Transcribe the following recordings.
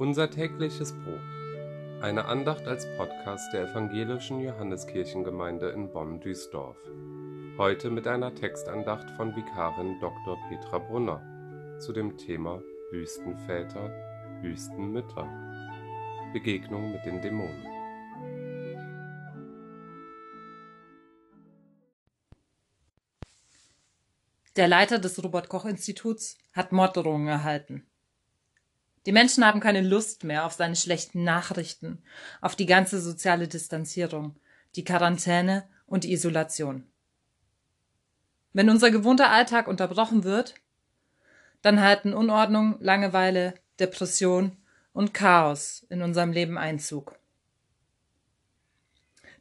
Unser tägliches Brot. Eine Andacht als Podcast der Evangelischen Johanneskirchengemeinde in Bonn-Duisdorf. Heute mit einer Textandacht von Vikarin Dr. Petra Brunner zu dem Thema Wüstenväter, Wüstenmütter. Begegnung mit den Dämonen. Der Leiter des Robert Koch Instituts hat Morddrohungen erhalten. Die Menschen haben keine Lust mehr auf seine schlechten Nachrichten, auf die ganze soziale Distanzierung, die Quarantäne und die Isolation. Wenn unser gewohnter Alltag unterbrochen wird, dann halten Unordnung, Langeweile, Depression und Chaos in unserem Leben Einzug.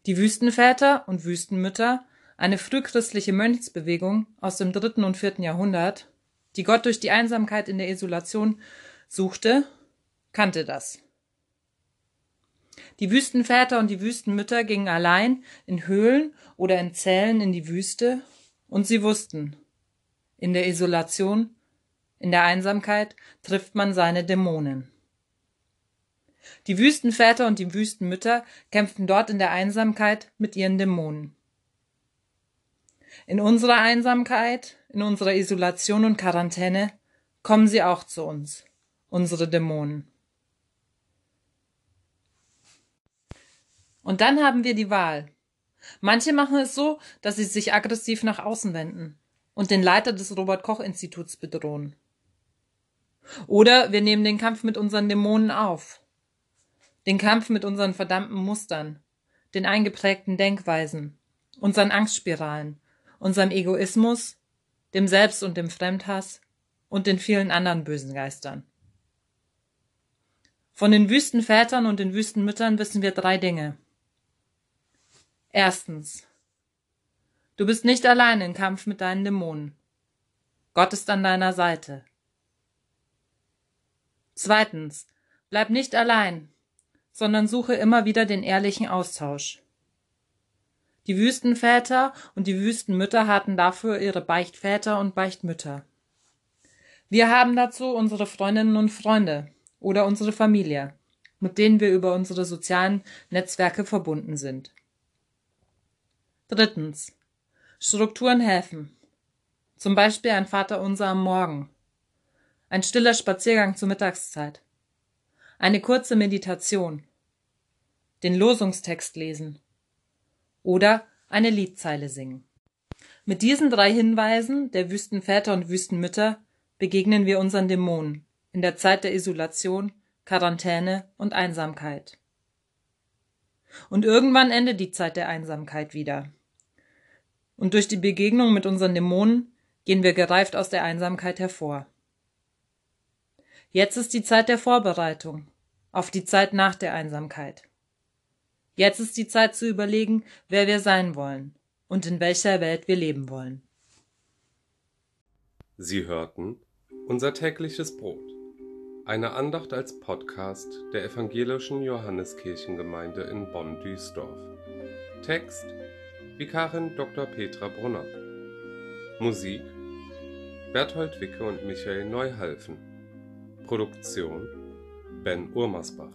Die Wüstenväter und Wüstenmütter, eine frühchristliche Mönchsbewegung aus dem dritten und vierten Jahrhundert, die Gott durch die Einsamkeit in der Isolation suchte, kannte das. Die Wüstenväter und die Wüstenmütter gingen allein in Höhlen oder in Zellen in die Wüste, und sie wussten, in der Isolation, in der Einsamkeit trifft man seine Dämonen. Die Wüstenväter und die Wüstenmütter kämpften dort in der Einsamkeit mit ihren Dämonen. In unserer Einsamkeit, in unserer Isolation und Quarantäne kommen sie auch zu uns unsere Dämonen. Und dann haben wir die Wahl. Manche machen es so, dass sie sich aggressiv nach außen wenden und den Leiter des Robert Koch Instituts bedrohen. Oder wir nehmen den Kampf mit unseren Dämonen auf. Den Kampf mit unseren verdammten Mustern, den eingeprägten Denkweisen, unseren Angstspiralen, unserem Egoismus, dem Selbst- und dem Fremdhass und den vielen anderen bösen Geistern. Von den Wüstenvätern und den Wüstenmüttern wissen wir drei Dinge. Erstens. Du bist nicht allein im Kampf mit deinen Dämonen. Gott ist an deiner Seite. Zweitens. Bleib nicht allein, sondern suche immer wieder den ehrlichen Austausch. Die Wüstenväter und die Wüstenmütter hatten dafür ihre Beichtväter und Beichtmütter. Wir haben dazu unsere Freundinnen und Freunde, oder unsere Familie, mit denen wir über unsere sozialen Netzwerke verbunden sind. Drittens. Strukturen helfen. Zum Beispiel ein Vaterunser am Morgen. Ein stiller Spaziergang zur Mittagszeit. Eine kurze Meditation. Den Losungstext lesen. Oder eine Liedzeile singen. Mit diesen drei Hinweisen der Wüstenväter und Wüstenmütter begegnen wir unseren Dämonen in der Zeit der Isolation, Quarantäne und Einsamkeit. Und irgendwann endet die Zeit der Einsamkeit wieder. Und durch die Begegnung mit unseren Dämonen gehen wir gereift aus der Einsamkeit hervor. Jetzt ist die Zeit der Vorbereitung auf die Zeit nach der Einsamkeit. Jetzt ist die Zeit zu überlegen, wer wir sein wollen und in welcher Welt wir leben wollen. Sie hörten unser tägliches Brot eine Andacht als Podcast der Evangelischen Johanneskirchengemeinde in Bonn-Duisdorf. Text Vikarin Dr. Petra Brunner. Musik Berthold Wicke und Michael Neuhalfen. Produktion Ben Urmersbach.